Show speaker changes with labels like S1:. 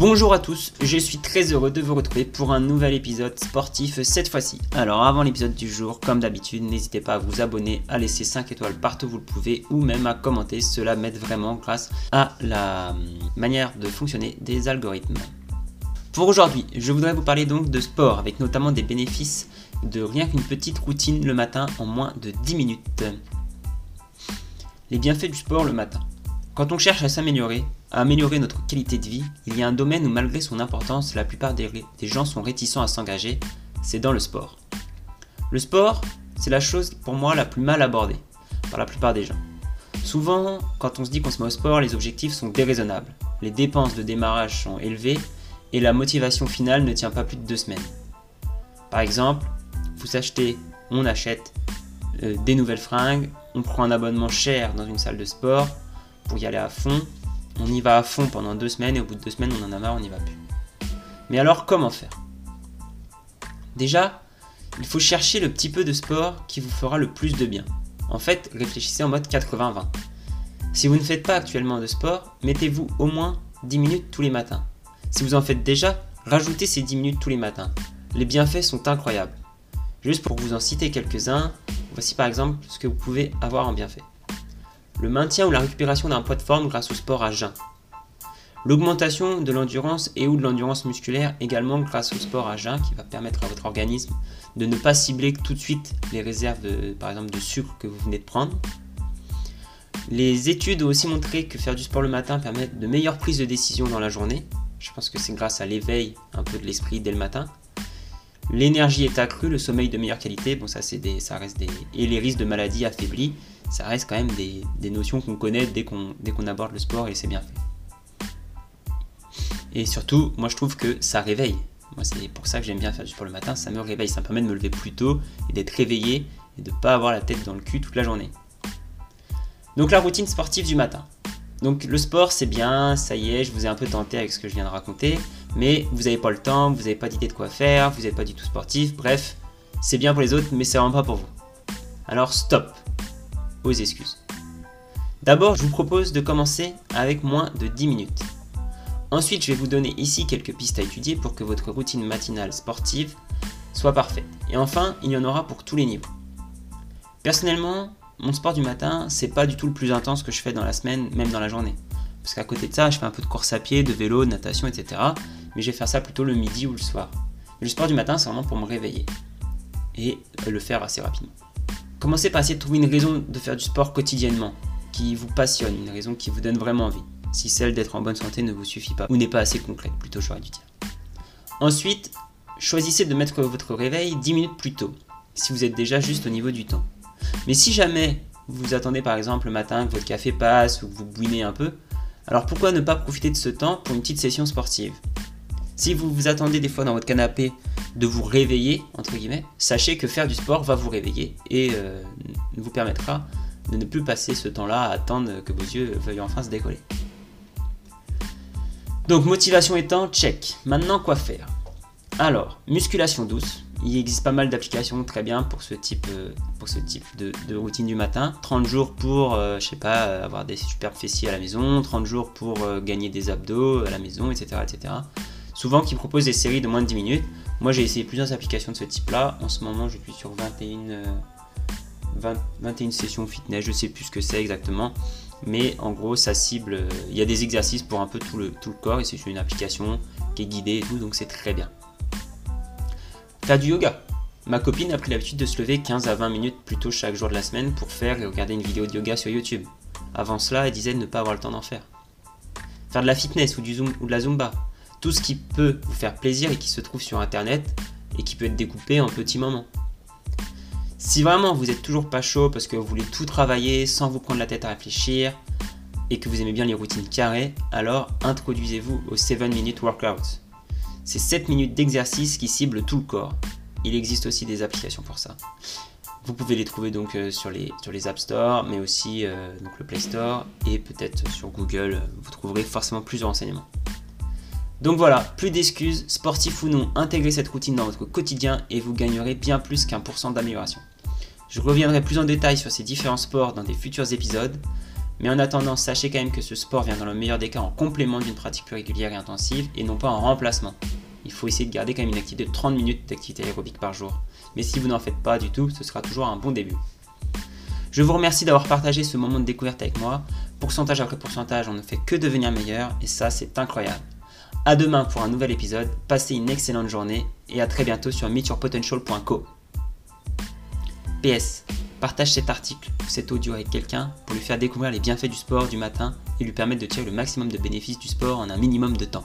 S1: Bonjour à tous, je suis très heureux de vous retrouver pour un nouvel épisode sportif cette fois-ci. Alors avant l'épisode du jour, comme d'habitude, n'hésitez pas à vous abonner, à laisser 5 étoiles partout où vous le pouvez ou même à commenter, cela m'aide vraiment grâce à la hum, manière de fonctionner des algorithmes. Pour aujourd'hui, je voudrais vous parler donc de sport avec notamment des bénéfices de rien qu'une petite routine le matin en moins de 10 minutes. Les bienfaits du sport le matin. Quand on cherche à s'améliorer, à améliorer notre qualité de vie, il y a un domaine où malgré son importance, la plupart des, gens sont réticents à s'engager, c'est dans le sport. Le sport, c'est la chose pour moi la plus mal abordée par la plupart des gens. Souvent, quand on se dit qu'on se met au sport, les objectifs sont déraisonnables, les dépenses de démarrage sont élevées et la motivation finale ne tient pas plus de deux semaines. Par exemple, vous achetez, on achète euh, des nouvelles fringues, on prend un abonnement cher dans une salle de sport pour y aller à fond, on y va à fond pendant deux semaines et au bout de deux semaines on en a marre, on n'y va plus. Mais alors comment faire? Déjà, il faut chercher le petit peu de sport qui vous fera le plus de bien. En fait, réfléchissez en mode 80-20. Si vous ne faites pas actuellement de sport, mettez-vous au moins 10 minutes tous les matins. Si vous en faites déjà, rajoutez ces 10 minutes tous les matins. Les bienfaits sont incroyables. Juste pour vous en citer quelques-uns, voici par exemple ce que vous pouvez avoir en bienfait le maintien ou la récupération d'un poids de forme grâce au sport à jeun. L'augmentation de l'endurance et ou de l'endurance musculaire également grâce au sport à jeun qui va permettre à votre organisme de ne pas cibler tout de suite les réserves de, par exemple de sucre que vous venez de prendre. Les études ont aussi montré que faire du sport le matin permet de meilleures prises de décision dans la journée. Je pense que c'est grâce à l'éveil un peu de l'esprit dès le matin. L'énergie est accrue, le sommeil de meilleure qualité, bon ça ça reste des et les risques de maladie affaiblis ça reste quand même des, notions qu'on connaît dès qu'on qu'on aborde le sport et c'est bien fait. Et surtout, moi je trouve que ça réveille. Moi c'est pour ça que j'aime bien faire du sport le matin, ça me réveille, ça me permet de me lever plus tôt et d'être réveillé et de ne pas avoir la tête dans le cul toute la journée. Donc la routine sportive du matin. Donc le sport c'est bien, ça y est, je vous ai un peu tenté avec ce que je viens de raconter, mais vous n'avez pas le temps, vous n'avez pas d'idée de quoi faire, vous n'êtes pas du tout sportif, bref, c'est bien pour les autres, mais c'est vraiment pas pour vous. Alors stop, aux excuses. D'abord, je vous propose de commencer avec moins de 10 minutes. Ensuite, je vais vous donner ici quelques pistes à étudier pour que votre routine matinale sportive soit parfaite. Et enfin, il y en aura pour tous les niveaux. Personnellement, mon sport du matin, c'est pas du tout le plus intense que je fais dans la semaine, même dans la journée. Parce qu'à côté de ça, je fais un peu de course à pied, de vélo, de natation, etc. Mais je vais faire ça plutôt le midi ou le soir. le sport du matin, c'est vraiment pour me réveiller. Et le faire assez rapidement. Commencez par essayer de trouver une raison de faire du sport quotidiennement, qui vous passionne, une raison qui vous donne vraiment envie. Si celle d'être en bonne santé ne vous suffit pas, ou n'est pas assez concrète, plutôt j'aurais dû dire. Ensuite, choisissez de mettre votre réveil 10 minutes plus tôt, si vous êtes déjà juste au niveau du temps. Mais si jamais vous attendez par exemple le matin que votre café passe ou que vous bouinez un peu, alors pourquoi ne pas profiter de ce temps pour une petite session sportive? Si vous vous attendez des fois dans votre canapé de vous réveiller, entre guillemets, sachez que faire du sport va vous réveiller et euh, vous permettra de ne plus passer ce temps-là à attendre que vos yeux veuillent enfin se décoller. Donc motivation étant, check. Maintenant quoi faire? Alors, musculation douce. Il existe pas mal d'applications très bien pour ce type, euh, de, routine du matin. 30 jours pour, euh, je sais pas, avoir des superbes fessiers à la maison, 30 jours pour gagner des abdos à la maison, etc. etc. Souvent qui proposent des séries de moins de 10 minutes. Moi, j'ai essayé plusieurs applications de ce type-là. En ce moment, je suis sur 21, 21 euh, sessions fitness. Je sais plus ce que c'est exactement. Mais en gros, ça cible. Euh, il y a des exercices pour un peu tout le, tout le corps et c'est une application qui est guidée et tout, donc c'est très bien. Faire du yoga. Ma copine a pris l'habitude de se lever 15 à 20 minutes plus tôt chaque jour de la semaine pour faire et regarder une vidéo de yoga sur YouTube. Avant cela, elle disait ne pas avoir le temps d'en faire. Faire de la fitness ou, du zoom, ou de la zumba tout ce qui peut vous faire plaisir et qui se trouve sur internet et qui peut être découpé en petits moments. Si vraiment vous êtes toujours pas chaud parce que vous voulez tout travailler sans vous prendre la tête à réfléchir et que vous aimez bien les routines carrées, alors introduisez-vous au 7 minute workout. C'est 7 minutes d'exercice qui ciblent tout le corps. Il existe aussi des applications pour ça. Vous pouvez les trouver euh, sur les, sur les App Store, mais aussi euh, le Play Store et peut-être sur Google. Vous trouverez forcément plus de renseignements. Donc voilà, plus d'excuses, sportif ou non, intégrez cette routine dans votre quotidien et vous gagnerez bien plus qu'un pour cent d'amélioration. Je reviendrai plus en détail sur ces différents sports dans des futurs épisodes. Mais en attendant, sachez quand même que ce sport vient dans le meilleur des cas en complément d'une pratique plus régulière et intensive et non pas en remplacement. Il faut essayer de garder quand même une activité de 30 minutes d'activité aérobique par jour. Mais si vous n'en faites pas du tout, ce sera toujours un bon début. Je vous remercie d'avoir partagé ce moment de découverte avec moi. Pourcentage après pourcentage, on ne fait que devenir meilleur et ça c'est incroyable. A demain pour un nouvel épisode, passez une excellente journée et à très bientôt sur meetyourpotential.co. PS, partage cet article ou cet audio avec quelqu'un pour lui faire découvrir les bienfaits du sport du matin et lui permettre de tirer le maximum de bénéfices du sport en un minimum de temps.